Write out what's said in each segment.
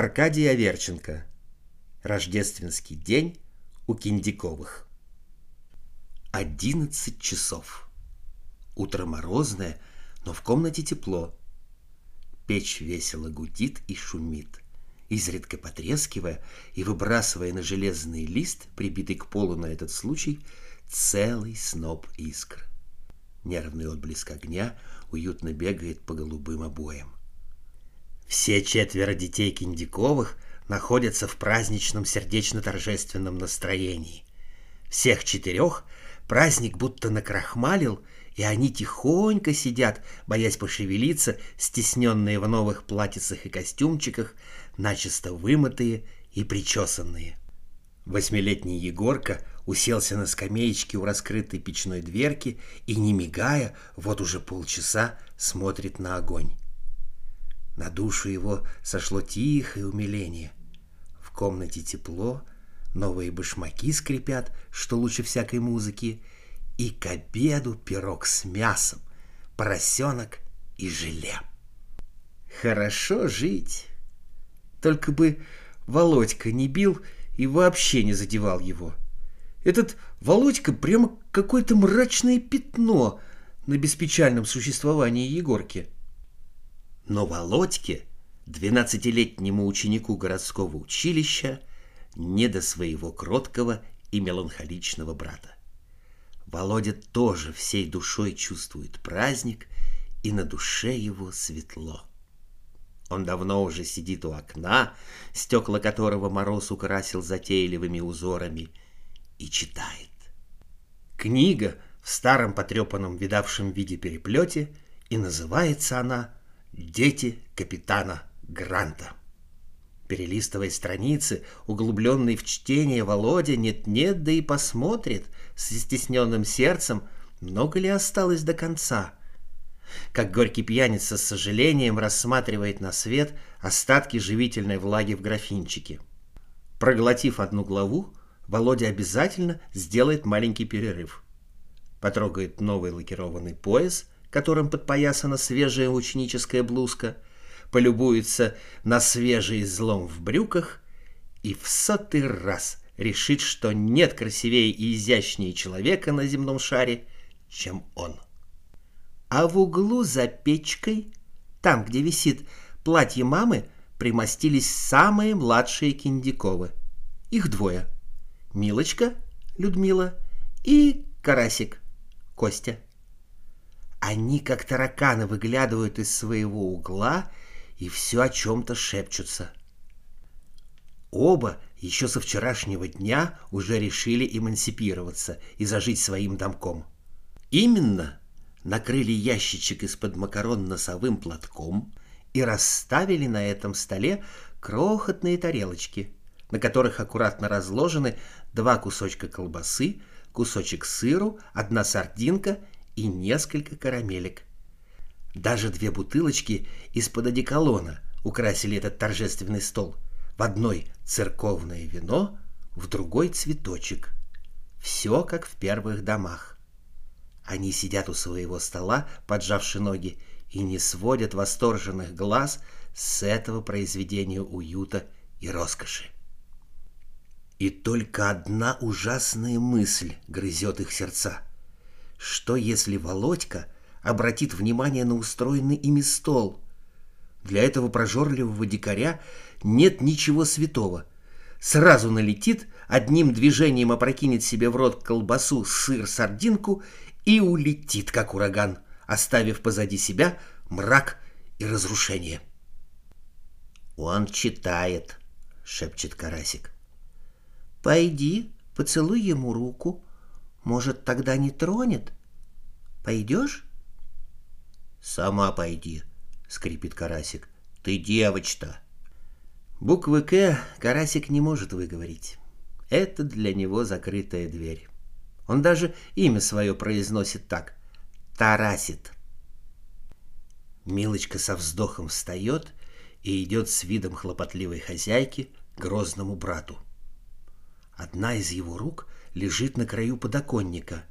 Аркадий Аверченко. Рождественский день у Киндиковых. Одиннадцать часов. Утро морозное, но в комнате тепло. Печь весело гудит и шумит, изредка потрескивая и выбрасывая на железный лист, прибитый к полу на этот случай, целый сноп искр. Нервный отблеск огня уютно бегает по голубым обоям. Все четверо детей Киндиковых находятся в праздничном сердечно-торжественном настроении. Всех четырех праздник будто накрахмалил, и они тихонько сидят, боясь пошевелиться, стесненные в новых платьицах и костюмчиках, начисто вымытые и причесанные. Восьмилетний Егорка уселся на скамеечке у раскрытой печной дверки и, не мигая, вот уже полчаса смотрит на огонь. На душу его сошло тихое умиление. В комнате тепло, новые башмаки скрипят, что лучше всякой музыки, и к обеду пирог с мясом, поросенок и желе. Хорошо жить. Только бы Володька не бил и вообще не задевал его. Этот Володька прямо какое-то мрачное пятно на беспечальном существовании Егорки. — но Володьке, двенадцатилетнему ученику городского училища, не до своего кроткого и меланхоличного брата. Володя тоже всей душой чувствует праздник, и на душе его светло. Он давно уже сидит у окна, стекла которого мороз украсил затейливыми узорами, и читает. Книга в старом потрепанном видавшем виде переплете, и называется она Дети капитана Гранта. Перелистывая страницы, углубленный в чтение, Володя нет-нет, да и посмотрит с стесненным сердцем, много ли осталось до конца. Как горький пьяница с сожалением рассматривает на свет остатки живительной влаги в графинчике. Проглотив одну главу, Володя обязательно сделает маленький перерыв. Потрогает новый лакированный пояс – которым подпоясана свежая ученическая блузка, полюбуется на свежий излом в брюках и в сотый раз решит, что нет красивее и изящнее человека на земном шаре, чем он. А в углу за печкой, там, где висит платье мамы, примостились самые младшие Киндиковы. Их двое. Милочка, Людмила и Карасик, Костя. Они, как тараканы, выглядывают из своего угла и все о чем-то шепчутся. Оба еще со вчерашнего дня уже решили эмансипироваться и зажить своим домком. Именно накрыли ящичек из-под макарон носовым платком и расставили на этом столе крохотные тарелочки, на которых аккуратно разложены два кусочка колбасы, кусочек сыру, одна сардинка и несколько карамелек. Даже две бутылочки из-под одеколона украсили этот торжественный стол. В одной церковное вино, в другой цветочек. Все как в первых домах. Они сидят у своего стола, поджавши ноги, и не сводят восторженных глаз с этого произведения уюта и роскоши. И только одна ужасная мысль грызет их сердца — что если Володька обратит внимание на устроенный ими стол? Для этого прожорливого дикаря нет ничего святого. Сразу налетит, одним движением опрокинет себе в рот колбасу, сыр, сардинку и улетит, как ураган, оставив позади себя мрак и разрушение. «Он читает», — шепчет Карасик. «Пойди, поцелуй ему руку», может, тогда не тронет? Пойдешь? Сама пойди, скрипит Карасик. Ты девочка. Буквы «К» Карасик не может выговорить. Это для него закрытая дверь. Он даже имя свое произносит так. Тарасит. Милочка со вздохом встает и идет с видом хлопотливой хозяйки к грозному брату. Одна из его рук лежит на краю подоконника.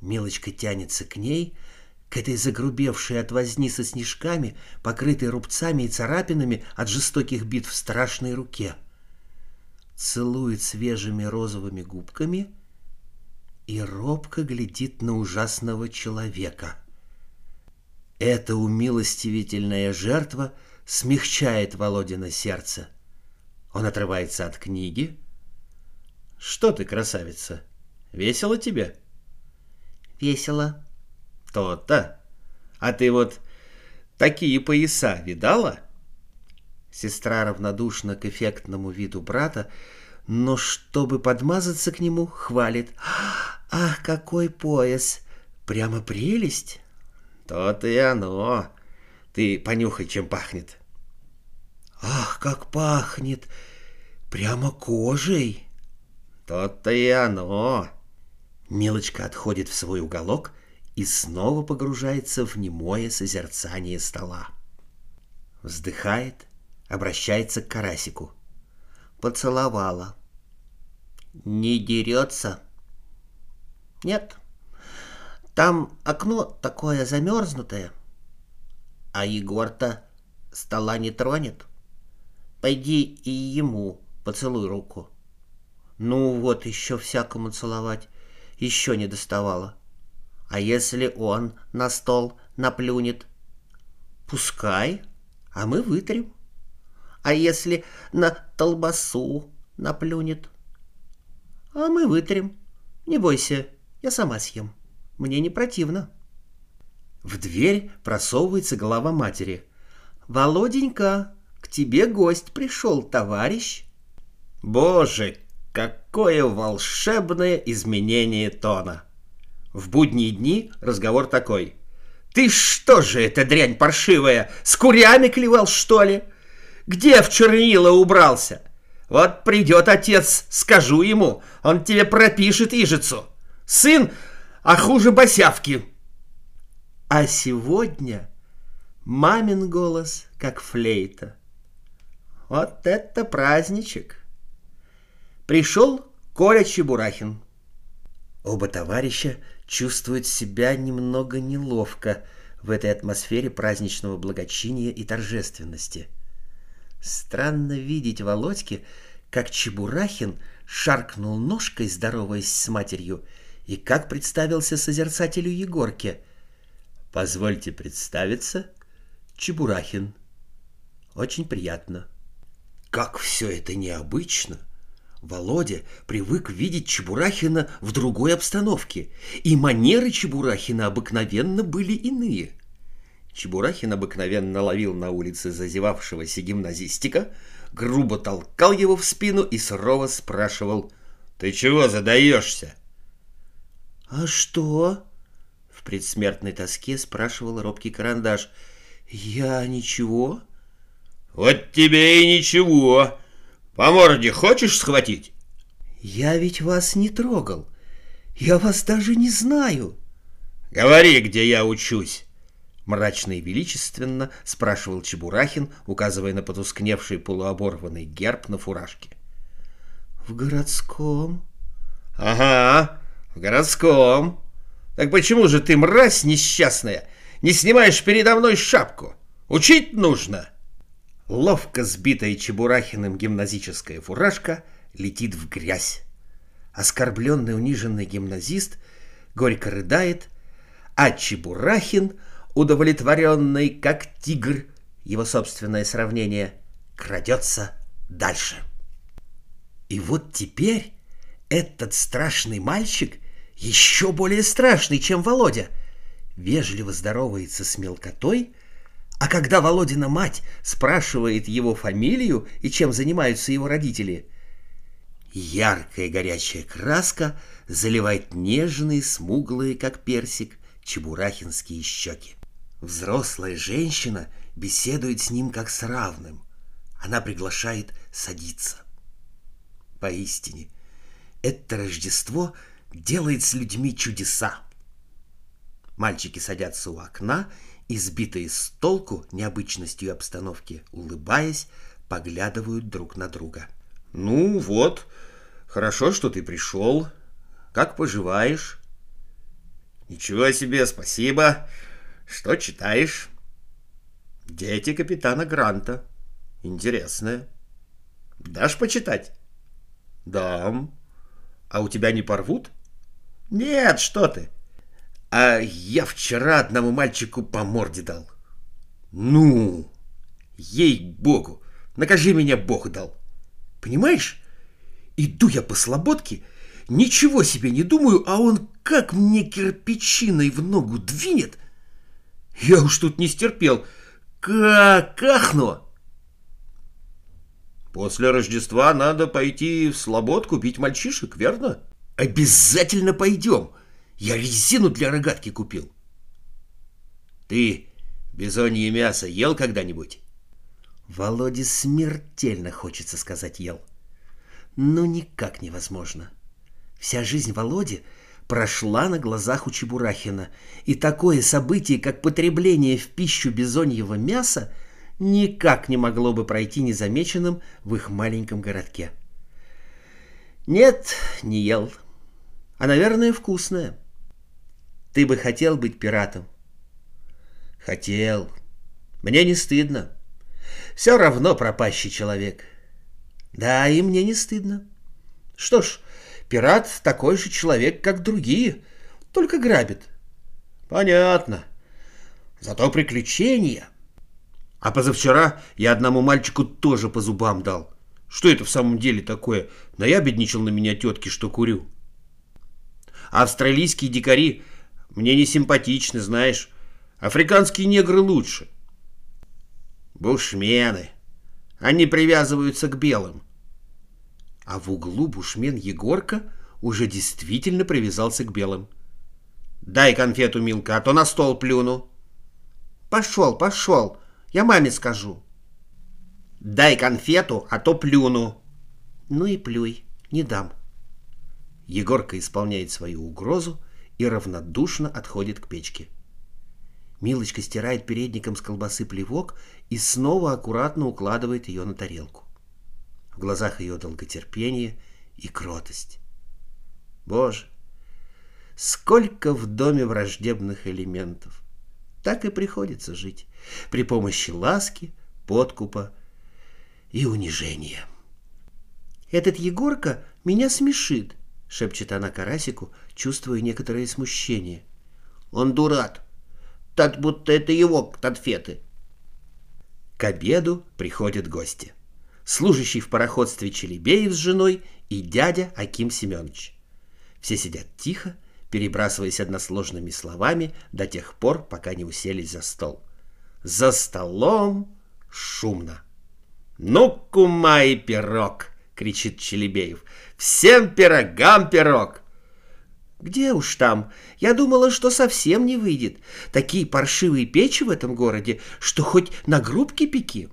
Мелочка тянется к ней, к этой загрубевшей от возни со снежками, покрытой рубцами и царапинами от жестоких битв страшной руке. Целует свежими розовыми губками и робко глядит на ужасного человека. Эта умилостивительная жертва смягчает Володина сердце. Он отрывается от книги. «Что ты, красавица, весело тебе?» «Весело», то-то. А ты вот такие пояса видала? Сестра равнодушна к эффектному виду брата, но чтобы подмазаться к нему, хвалит. «Ах, какой пояс! Прямо прелесть!» «То-то и оно! Ты понюхай, чем пахнет!» «Ах, как пахнет! Прямо кожей!» «То-то и оно!» Милочка отходит в свой уголок и снова погружается в немое созерцание стола. Вздыхает, обращается к Карасику. Поцеловала. Не дерется? Нет. Там окно такое замерзнутое. А Егор-то стола не тронет. Пойди и ему поцелуй руку. Ну вот еще всякому целовать. Еще не доставало. А если он на стол наплюнет? Пускай, а мы вытрем. А если на толбасу наплюнет? А мы вытрем. Не бойся, я сама съем. Мне не противно. В дверь просовывается голова матери. «Володенька, к тебе гость пришел, товарищ». Боже, какое волшебное изменение тона! В будние дни разговор такой. «Ты что же это, дрянь паршивая, с курями клевал, что ли? Где в чернила убрался? Вот придет отец, скажу ему, он тебе пропишет ижицу. Сын, а хуже босявки». А сегодня мамин голос, как флейта. Вот это праздничек! Пришел Коля Чебурахин. Оба товарища чувствуют себя немного неловко в этой атмосфере праздничного благочиния и торжественности. Странно видеть Володьке, как Чебурахин шаркнул ножкой, здороваясь с матерью, и как представился созерцателю Егорке. «Позвольте представиться, Чебурахин. Очень приятно». Как все это необычно! — Володя привык видеть Чебурахина в другой обстановке, и манеры Чебурахина обыкновенно были иные. Чебурахин обыкновенно ловил на улице зазевавшегося гимназистика, грубо толкал его в спину и сурово спрашивал «Ты чего задаешься?» «А что?» — в предсмертной тоске спрашивал робкий карандаш. «Я ничего?» «Вот тебе и ничего!» По морде хочешь схватить? Я ведь вас не трогал. Я вас даже не знаю. Говори, где я учусь. Мрачно и величественно спрашивал Чебурахин, указывая на потускневший полуоборванный герб на фуражке. В городском? Ага, в городском. Так почему же ты, мразь несчастная, не снимаешь передо мной шапку? Учить нужно. Ловко сбитая Чебурахиным гимназическая фуражка летит в грязь. Оскорбленный униженный гимназист горько рыдает, а Чебурахин, удовлетворенный как тигр, его собственное сравнение, крадется дальше. И вот теперь этот страшный мальчик, еще более страшный, чем Володя, вежливо здоровается с мелкотой, а когда Володина мать спрашивает его фамилию и чем занимаются его родители, яркая горячая краска заливает нежные, смуглые, как персик, чебурахинские щеки. Взрослая женщина беседует с ним как с равным. Она приглашает садиться. Поистине, это Рождество делает с людьми чудеса. Мальчики садятся у окна избитые с толку необычностью обстановки, улыбаясь, поглядывают друг на друга. «Ну вот, хорошо, что ты пришел. Как поживаешь?» «Ничего себе, спасибо. Что читаешь? Дети капитана Гранта. Интересное. Дашь почитать? Дам. А у тебя не порвут? Нет, что ты. А я вчера одному мальчику по морде дал. Ну, ей-богу, накажи меня Бог дал. Понимаешь? Иду я по слободке, ничего себе не думаю, а он как мне кирпичиной в ногу двинет. Я уж тут не стерпел. Как ахну! После Рождества надо пойти в слободку пить мальчишек, верно? Обязательно пойдем. Я резину для рогатки купил. Ты бизонье мясо ел когда-нибудь? Володе смертельно хочется сказать ел. Но никак невозможно. Вся жизнь Володи прошла на глазах у Чебурахина, и такое событие, как потребление в пищу бизоньего мяса, никак не могло бы пройти незамеченным в их маленьком городке. Нет, не ел. А, наверное, вкусное. Ты бы хотел быть пиратом? Хотел. Мне не стыдно. Все равно пропащий человек. Да, и мне не стыдно. Что ж, пират такой же человек, как другие, только грабит. Понятно. Зато приключения. А позавчера я одному мальчику тоже по зубам дал. Что это в самом деле такое? Наябедничал на меня тетки, что курю. Австралийские дикари мне не симпатичны, знаешь. Африканские негры лучше. Бушмены. Они привязываются к белым. А в углу бушмен Егорка уже действительно привязался к белым. «Дай конфету, Милка, а то на стол плюну». «Пошел, пошел, я маме скажу». «Дай конфету, а то плюну». «Ну и плюй, не дам». Егорка исполняет свою угрозу и равнодушно отходит к печке. Милочка стирает передником с колбасы плевок и снова аккуратно укладывает ее на тарелку. В глазах ее долготерпение и кротость. Боже, сколько в доме враждебных элементов. Так и приходится жить при помощи ласки, подкупа и унижения. «Этот Егорка меня смешит», — шепчет она Карасику, чувствуя некоторое смущение. «Он дурак», так будто это его конфеты. К обеду приходят гости. Служащий в пароходстве Челебеев с женой и дядя Аким Семенович. Все сидят тихо, перебрасываясь односложными словами до тех пор, пока не уселись за стол. За столом шумно. «Ну, кума и пирог!» — кричит Челебеев. «Всем пирогам пирог!» Где уж там? Я думала, что совсем не выйдет. Такие паршивые печи в этом городе, что хоть на грубке пеки.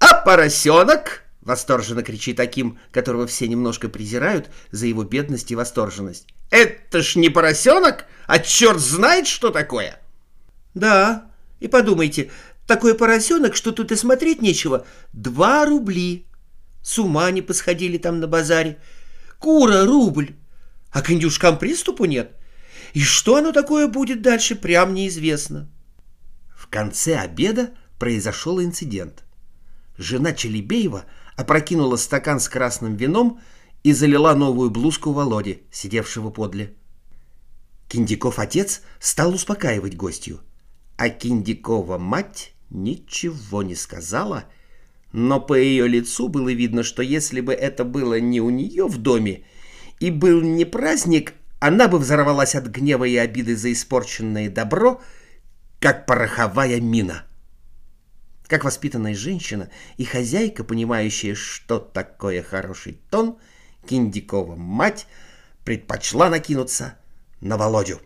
А поросенок? Восторженно кричит таким, которого все немножко презирают за его бедность и восторженность. Это ж не поросенок, а черт знает, что такое. Да, и подумайте, такой поросенок, что тут и смотреть нечего. Два рубли. С ума не посходили там на базаре. Кура рубль а к индюшкам приступу нет. И что оно такое будет дальше, прям неизвестно. В конце обеда произошел инцидент. Жена Челебеева опрокинула стакан с красным вином и залила новую блузку Володи, сидевшего подле. Киндиков отец стал успокаивать гостью, а Киндикова мать ничего не сказала, но по ее лицу было видно, что если бы это было не у нее в доме, и был не праздник, она бы взорвалась от гнева и обиды за испорченное добро, как пороховая мина. Как воспитанная женщина и хозяйка, понимающая, что такое хороший тон, Киндикова мать предпочла накинуться на Володю.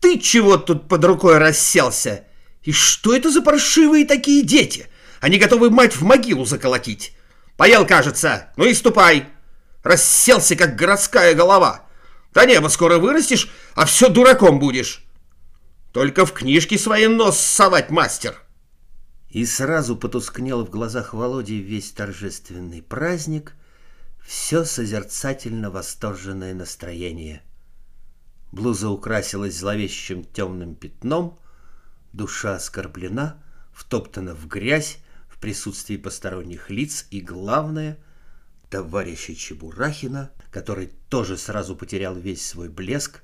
«Ты чего тут под рукой расселся? И что это за паршивые такие дети? Они готовы мать в могилу заколотить. Поел, кажется. Ну и ступай!» Расселся, как городская голова. До неба скоро вырастешь, а все дураком будешь. Только в книжке свои нос совать, мастер. И сразу потускнел в глазах Володи весь торжественный праздник, все созерцательно восторженное настроение. блуза украсилась зловещим темным пятном, душа оскорблена, втоптана в грязь присутствии посторонних лиц и, главное, товарища Чебурахина, который тоже сразу потерял весь свой блеск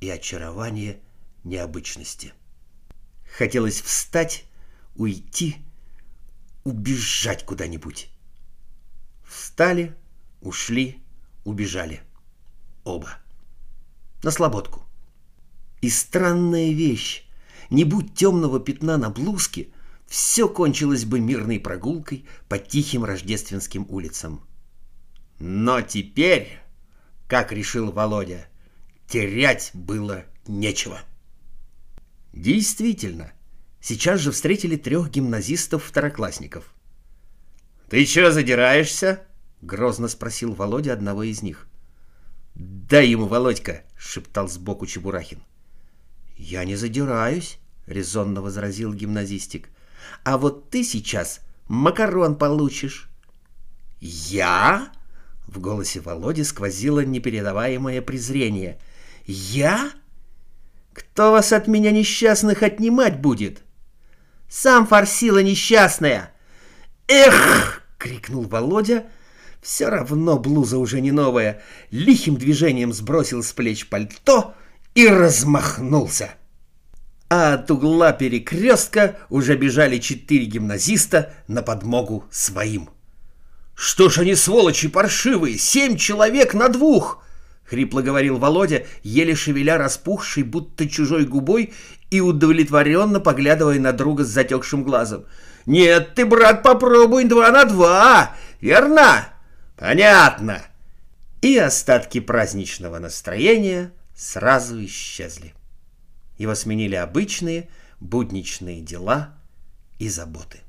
и очарование необычности. Хотелось встать, уйти, убежать куда-нибудь. Встали, ушли, убежали. Оба. На слободку. И странная вещь. Не будь темного пятна на блузке, все кончилось бы мирной прогулкой по тихим рождественским улицам. Но теперь, как решил Володя, терять было нечего. Действительно, сейчас же встретили трех гимназистов-второклассников. «Ты чего задираешься?» — грозно спросил Володя одного из них. «Дай ему, Володька!» — шептал сбоку Чебурахин. «Я не задираюсь», — резонно возразил гимназистик. «А вот ты сейчас макарон получишь». «Я?» — в голосе Володи сквозило непередаваемое презрение. «Я? Кто вас от меня несчастных отнимать будет?» «Сам форсила несчастная!» «Эх!» — крикнул Володя — все равно блуза уже не новая. Лихим движением сбросил с плеч пальто и размахнулся. А от угла перекрестка уже бежали четыре гимназиста на подмогу своим. «Что ж они, сволочи паршивые, семь человек на двух!» — хрипло говорил Володя, еле шевеля распухшей, будто чужой губой, и удовлетворенно поглядывая на друга с затекшим глазом. «Нет ты, брат, попробуй два на два, верно?» Понятно. И остатки праздничного настроения сразу исчезли. Его сменили обычные, будничные дела и заботы.